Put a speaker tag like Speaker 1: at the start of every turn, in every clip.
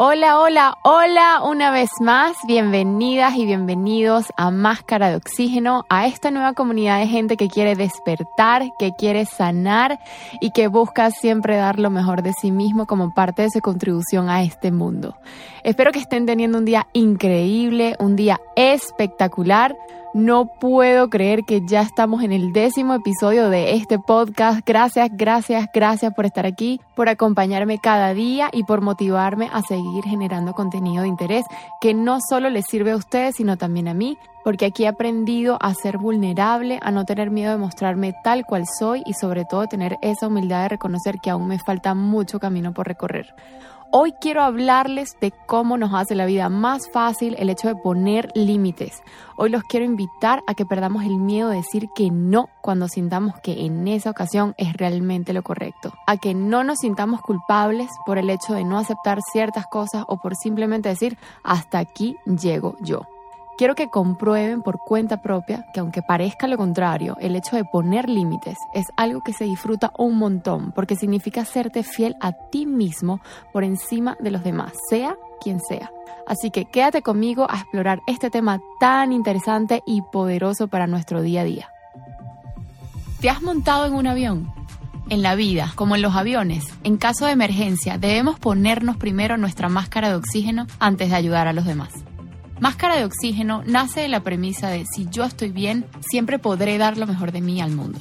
Speaker 1: Hola, hola, hola, una vez más, bienvenidas y bienvenidos a Máscara de Oxígeno, a esta nueva comunidad de gente que quiere despertar, que quiere sanar y que busca siempre dar lo mejor de sí mismo como parte de su contribución a este mundo. Espero que estén teniendo un día increíble, un día espectacular. No puedo creer que ya estamos en el décimo episodio de este podcast. Gracias, gracias, gracias por estar aquí, por acompañarme cada día y por motivarme a seguir generando contenido de interés que no solo les sirve a ustedes, sino también a mí, porque aquí he aprendido a ser vulnerable, a no tener miedo de mostrarme tal cual soy y sobre todo tener esa humildad de reconocer que aún me falta mucho camino por recorrer. Hoy quiero hablarles de cómo nos hace la vida más fácil el hecho de poner límites. Hoy los quiero invitar a que perdamos el miedo de decir que no cuando sintamos que en esa ocasión es realmente lo correcto. A que no nos sintamos culpables por el hecho de no aceptar ciertas cosas o por simplemente decir hasta aquí llego yo. Quiero que comprueben por cuenta propia que aunque parezca lo contrario, el hecho de poner límites es algo que se disfruta un montón porque significa serte fiel a ti mismo por encima de los demás, sea quien sea. Así que quédate conmigo a explorar este tema tan interesante y poderoso para nuestro día a día. ¿Te has montado en un avión? En la vida, como en los aviones, en caso de emergencia debemos ponernos primero nuestra máscara de oxígeno antes de ayudar a los demás. Máscara de Oxígeno nace de la premisa de si yo estoy bien, siempre podré dar lo mejor de mí al mundo.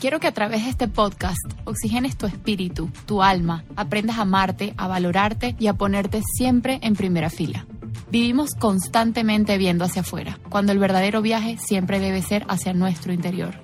Speaker 1: Quiero que a través de este podcast oxigenes tu espíritu, tu alma, aprendas a amarte, a valorarte y a ponerte siempre en primera fila. Vivimos constantemente viendo hacia afuera, cuando el verdadero viaje siempre debe ser hacia nuestro interior.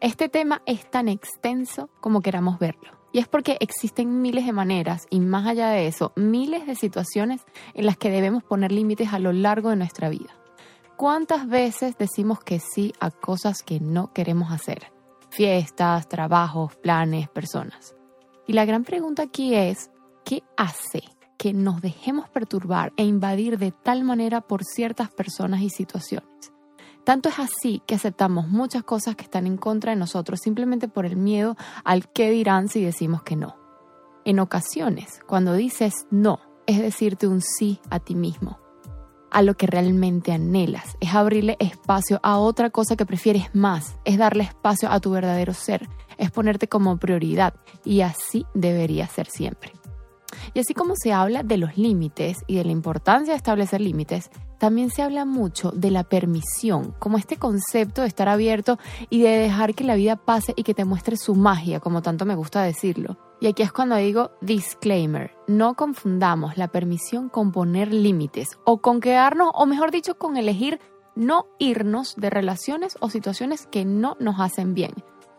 Speaker 1: Este tema es tan extenso como queramos verlo. Y es porque existen miles de maneras y más allá de eso, miles de situaciones en las que debemos poner límites a lo largo de nuestra vida. ¿Cuántas veces decimos que sí a cosas que no queremos hacer? Fiestas, trabajos, planes, personas. Y la gran pregunta aquí es, ¿qué hace que nos dejemos perturbar e invadir de tal manera por ciertas personas y situaciones? Tanto es así que aceptamos muchas cosas que están en contra de nosotros simplemente por el miedo al qué dirán si decimos que no. En ocasiones, cuando dices no, es decirte un sí a ti mismo, a lo que realmente anhelas, es abrirle espacio a otra cosa que prefieres más, es darle espacio a tu verdadero ser, es ponerte como prioridad y así debería ser siempre. Y así como se habla de los límites y de la importancia de establecer límites, también se habla mucho de la permisión, como este concepto de estar abierto y de dejar que la vida pase y que te muestre su magia, como tanto me gusta decirlo. Y aquí es cuando digo disclaimer, no confundamos la permisión con poner límites o con quedarnos, o mejor dicho, con elegir no irnos de relaciones o situaciones que no nos hacen bien.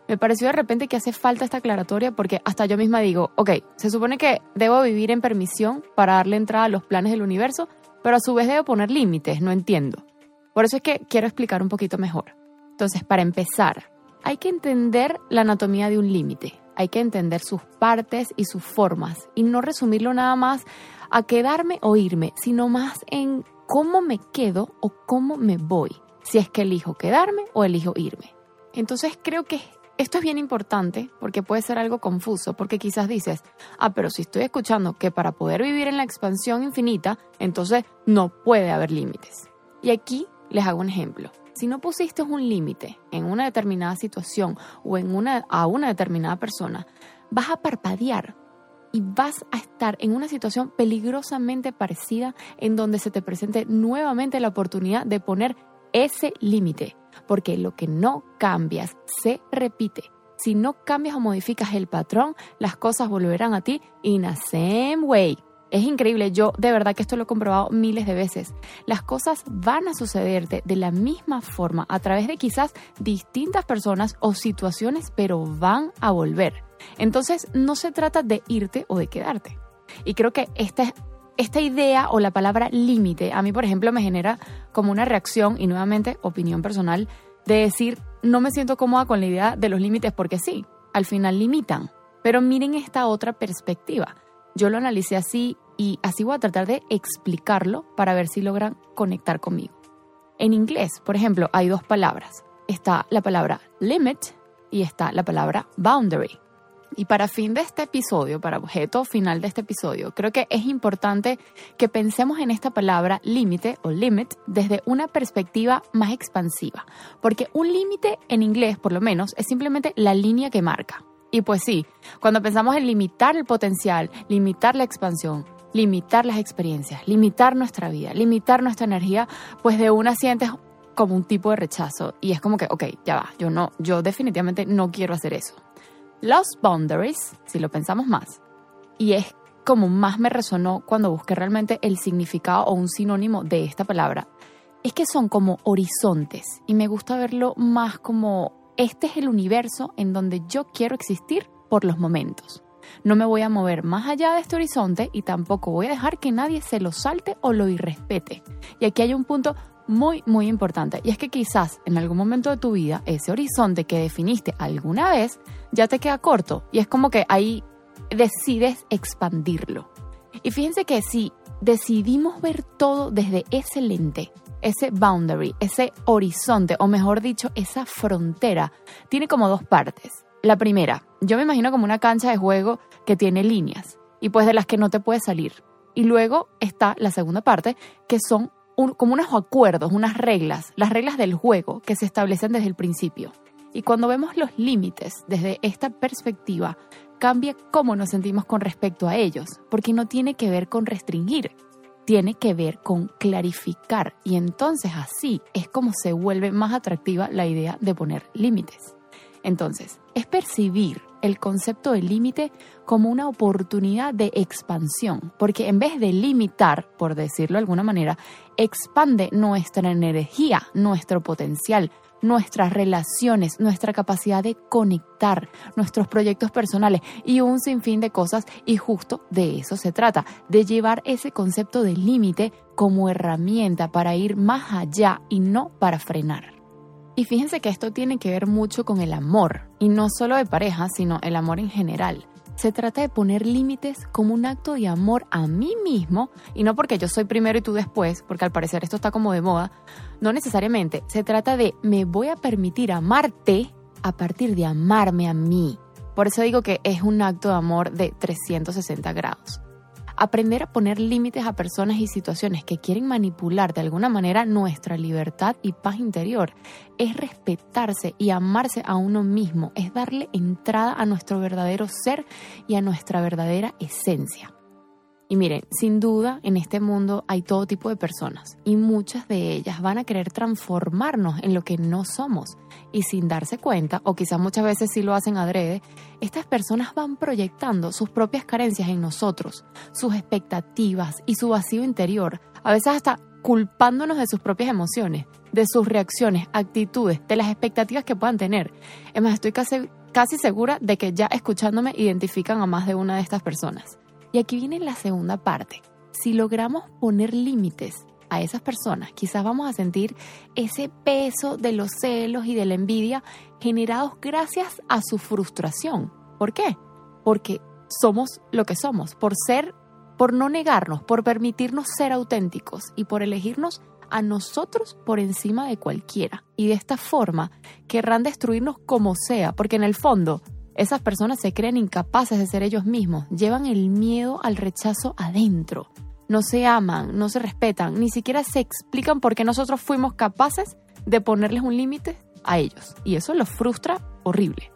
Speaker 1: Me pareció de repente que hace falta esta aclaratoria porque hasta yo misma digo, ok, se supone que debo vivir en permisión para darle entrada a los planes del universo, pero a su vez debo poner límites, no entiendo. Por eso es que quiero explicar un poquito mejor. Entonces, para empezar, hay que entender la anatomía de un límite, hay que entender sus partes y sus formas y no resumirlo nada más a quedarme o irme, sino más en cómo me quedo o cómo me voy, si es que elijo quedarme o elijo irme. Entonces creo que esto es bien importante porque puede ser algo confuso, porque quizás dices, ah, pero si estoy escuchando que para poder vivir en la expansión infinita, entonces no puede haber límites. Y aquí les hago un ejemplo. Si no pusiste un límite en una determinada situación o en una, a una determinada persona, vas a parpadear y vas a estar en una situación peligrosamente parecida en donde se te presente nuevamente la oportunidad de poner ese límite porque lo que no cambias se repite. Si no cambias o modificas el patrón, las cosas volverán a ti in a same way. Es increíble, yo de verdad que esto lo he comprobado miles de veces. Las cosas van a sucederte de la misma forma a través de quizás distintas personas o situaciones, pero van a volver. Entonces no se trata de irte o de quedarte. Y creo que esta, esta idea o la palabra límite a mí, por ejemplo, me genera como una reacción y nuevamente opinión personal de decir no me siento cómoda con la idea de los límites porque sí, al final limitan. Pero miren esta otra perspectiva. Yo lo analicé así y así voy a tratar de explicarlo para ver si logran conectar conmigo. En inglés, por ejemplo, hay dos palabras. Está la palabra limit y está la palabra boundary. Y para fin de este episodio, para objeto final de este episodio, creo que es importante que pensemos en esta palabra límite o limit desde una perspectiva más expansiva, porque un límite en inglés, por lo menos, es simplemente la línea que marca. Y pues sí, cuando pensamos en limitar el potencial, limitar la expansión, limitar las experiencias, limitar nuestra vida, limitar nuestra energía, pues de una sientes como un tipo de rechazo y es como que, ok, ya va, yo no, yo definitivamente no quiero hacer eso. Lost boundaries, si lo pensamos más, y es como más me resonó cuando busqué realmente el significado o un sinónimo de esta palabra, es que son como horizontes y me gusta verlo más como este es el universo en donde yo quiero existir por los momentos. No me voy a mover más allá de este horizonte y tampoco voy a dejar que nadie se lo salte o lo irrespete. Y aquí hay un punto muy, muy importante. Y es que quizás en algún momento de tu vida ese horizonte que definiste alguna vez ya te queda corto. Y es como que ahí decides expandirlo. Y fíjense que si decidimos ver todo desde ese lente, ese boundary, ese horizonte, o mejor dicho, esa frontera, tiene como dos partes. La primera, yo me imagino como una cancha de juego que tiene líneas y pues de las que no te puedes salir. Y luego está la segunda parte, que son como unos acuerdos, unas reglas, las reglas del juego que se establecen desde el principio. Y cuando vemos los límites desde esta perspectiva, cambia cómo nos sentimos con respecto a ellos, porque no tiene que ver con restringir, tiene que ver con clarificar y entonces así es como se vuelve más atractiva la idea de poner límites. Entonces, es percibir el concepto de límite como una oportunidad de expansión, porque en vez de limitar, por decirlo de alguna manera, expande nuestra energía, nuestro potencial, nuestras relaciones, nuestra capacidad de conectar, nuestros proyectos personales y un sinfín de cosas y justo de eso se trata, de llevar ese concepto de límite como herramienta para ir más allá y no para frenar. Y fíjense que esto tiene que ver mucho con el amor, y no solo de pareja, sino el amor en general. Se trata de poner límites como un acto de amor a mí mismo, y no porque yo soy primero y tú después, porque al parecer esto está como de moda, no necesariamente. Se trata de me voy a permitir amarte a partir de amarme a mí. Por eso digo que es un acto de amor de 360 grados. Aprender a poner límites a personas y situaciones que quieren manipular de alguna manera nuestra libertad y paz interior es respetarse y amarse a uno mismo, es darle entrada a nuestro verdadero ser y a nuestra verdadera esencia. Y miren, sin duda en este mundo hay todo tipo de personas y muchas de ellas van a querer transformarnos en lo que no somos. Y sin darse cuenta, o quizás muchas veces sí lo hacen adrede, estas personas van proyectando sus propias carencias en nosotros, sus expectativas y su vacío interior, a veces hasta culpándonos de sus propias emociones, de sus reacciones, actitudes, de las expectativas que puedan tener. Es más, estoy casi, casi segura de que ya escuchándome identifican a más de una de estas personas. Y aquí viene la segunda parte. Si logramos poner límites a esas personas, quizás vamos a sentir ese peso de los celos y de la envidia generados gracias a su frustración. ¿Por qué? Porque somos lo que somos, por ser, por no negarnos, por permitirnos ser auténticos y por elegirnos a nosotros por encima de cualquiera. Y de esta forma querrán destruirnos como sea, porque en el fondo esas personas se creen incapaces de ser ellos mismos, llevan el miedo al rechazo adentro. No se aman, no se respetan, ni siquiera se explican por qué nosotros fuimos capaces de ponerles un límite a ellos. Y eso los frustra horrible.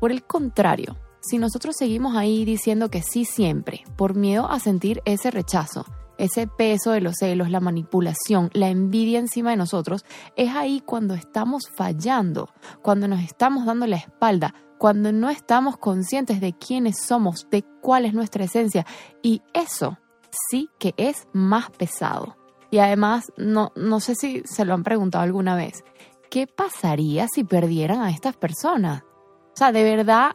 Speaker 1: Por el contrario, si nosotros seguimos ahí diciendo que sí siempre, por miedo a sentir ese rechazo, ese peso de los celos, la manipulación, la envidia encima de nosotros, es ahí cuando estamos fallando, cuando nos estamos dando la espalda, cuando no estamos conscientes de quiénes somos, de cuál es nuestra esencia. Y eso sí que es más pesado. Y además, no, no sé si se lo han preguntado alguna vez, ¿qué pasaría si perdieran a estas personas? O sea, ¿de verdad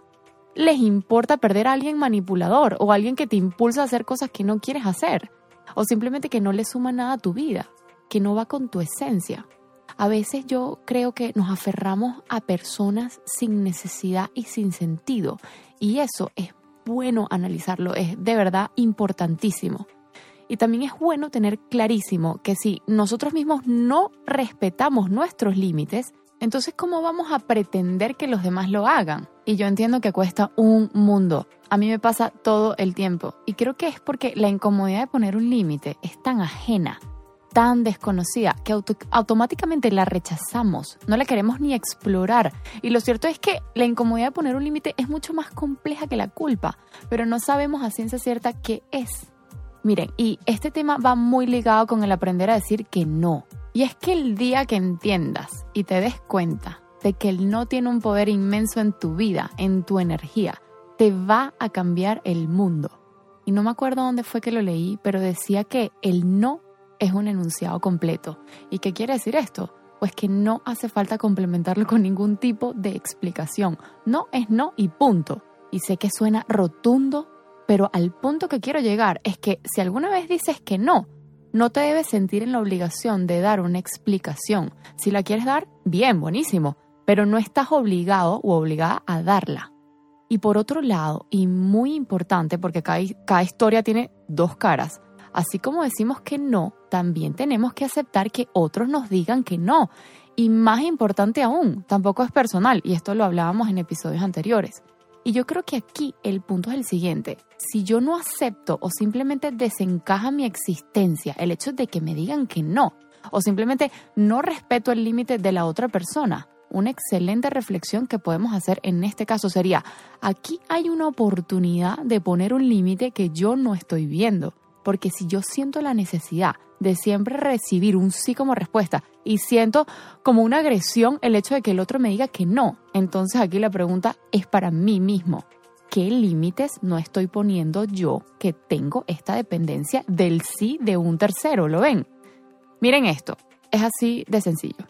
Speaker 1: les importa perder a alguien manipulador o alguien que te impulsa a hacer cosas que no quieres hacer? O simplemente que no le suma nada a tu vida, que no va con tu esencia. A veces yo creo que nos aferramos a personas sin necesidad y sin sentido. Y eso es bueno analizarlo, es de verdad importantísimo. Y también es bueno tener clarísimo que si nosotros mismos no respetamos nuestros límites, entonces ¿cómo vamos a pretender que los demás lo hagan? Y yo entiendo que cuesta un mundo. A mí me pasa todo el tiempo. Y creo que es porque la incomodidad de poner un límite es tan ajena tan desconocida que automáticamente la rechazamos, no la queremos ni explorar. Y lo cierto es que la incomodidad de poner un límite es mucho más compleja que la culpa, pero no sabemos a ciencia cierta qué es. Miren, y este tema va muy ligado con el aprender a decir que no. Y es que el día que entiendas y te des cuenta de que el no tiene un poder inmenso en tu vida, en tu energía, te va a cambiar el mundo. Y no me acuerdo dónde fue que lo leí, pero decía que el no es un enunciado completo. ¿Y qué quiere decir esto? Pues que no hace falta complementarlo con ningún tipo de explicación. No es no y punto. Y sé que suena rotundo, pero al punto que quiero llegar es que si alguna vez dices que no, no te debes sentir en la obligación de dar una explicación. Si la quieres dar, bien, buenísimo, pero no estás obligado o obligada a darla. Y por otro lado, y muy importante, porque cada, cada historia tiene dos caras, Así como decimos que no, también tenemos que aceptar que otros nos digan que no. Y más importante aún, tampoco es personal, y esto lo hablábamos en episodios anteriores. Y yo creo que aquí el punto es el siguiente. Si yo no acepto o simplemente desencaja mi existencia el hecho de que me digan que no, o simplemente no respeto el límite de la otra persona, una excelente reflexión que podemos hacer en este caso sería, aquí hay una oportunidad de poner un límite que yo no estoy viendo porque si yo siento la necesidad de siempre recibir un sí como respuesta y siento como una agresión el hecho de que el otro me diga que no, entonces aquí la pregunta es para mí mismo. ¿Qué límites no estoy poniendo yo que tengo esta dependencia del sí de un tercero? ¿Lo ven? Miren esto, es así de sencillo.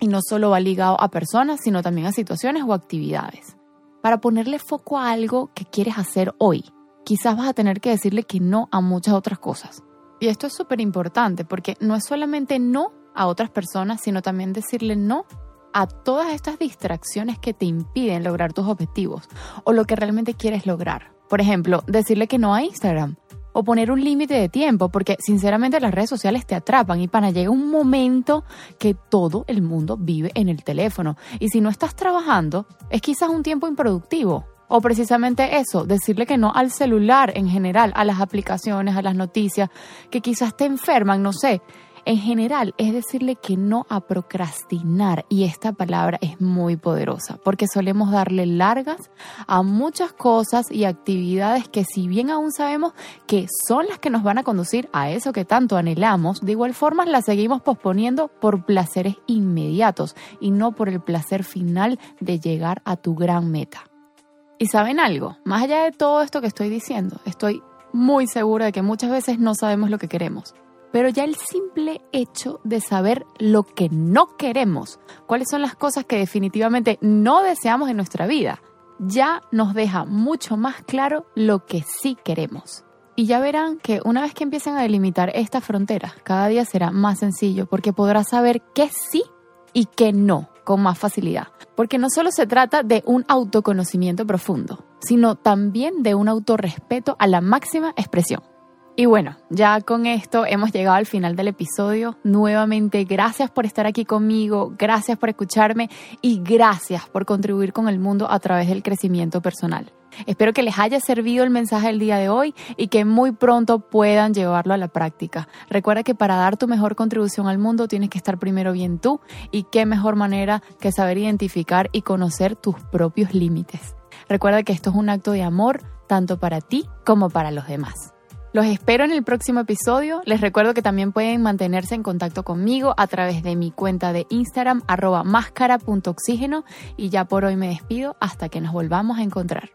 Speaker 1: Y no solo va ligado a personas, sino también a situaciones o actividades. Para ponerle foco a algo que quieres hacer hoy, quizás vas a tener que decirle que no a muchas otras cosas. Y esto es súper importante porque no es solamente no a otras personas, sino también decirle no a todas estas distracciones que te impiden lograr tus objetivos o lo que realmente quieres lograr. Por ejemplo, decirle que no a Instagram o poner un límite de tiempo, porque sinceramente las redes sociales te atrapan y para llega un momento que todo el mundo vive en el teléfono. Y si no estás trabajando, es quizás un tiempo improductivo o precisamente eso, decirle que no al celular en general, a las aplicaciones, a las noticias, que quizás te enferman, no sé. En general es decirle que no a procrastinar y esta palabra es muy poderosa porque solemos darle largas a muchas cosas y actividades que si bien aún sabemos que son las que nos van a conducir a eso que tanto anhelamos, de igual forma las seguimos posponiendo por placeres inmediatos y no por el placer final de llegar a tu gran meta. Y saben algo, más allá de todo esto que estoy diciendo, estoy muy segura de que muchas veces no sabemos lo que queremos. Pero ya el simple hecho de saber lo que no queremos, cuáles son las cosas que definitivamente no deseamos en nuestra vida, ya nos deja mucho más claro lo que sí queremos. Y ya verán que una vez que empiecen a delimitar estas fronteras, cada día será más sencillo porque podrás saber qué sí y qué no con más facilidad. Porque no solo se trata de un autoconocimiento profundo, sino también de un autorrespeto a la máxima expresión. Y bueno, ya con esto hemos llegado al final del episodio. Nuevamente, gracias por estar aquí conmigo, gracias por escucharme y gracias por contribuir con el mundo a través del crecimiento personal. Espero que les haya servido el mensaje del día de hoy y que muy pronto puedan llevarlo a la práctica. Recuerda que para dar tu mejor contribución al mundo tienes que estar primero bien tú y qué mejor manera que saber identificar y conocer tus propios límites. Recuerda que esto es un acto de amor tanto para ti como para los demás. Los espero en el próximo episodio. Les recuerdo que también pueden mantenerse en contacto conmigo a través de mi cuenta de Instagram arroba máscara.oxígeno y ya por hoy me despido hasta que nos volvamos a encontrar.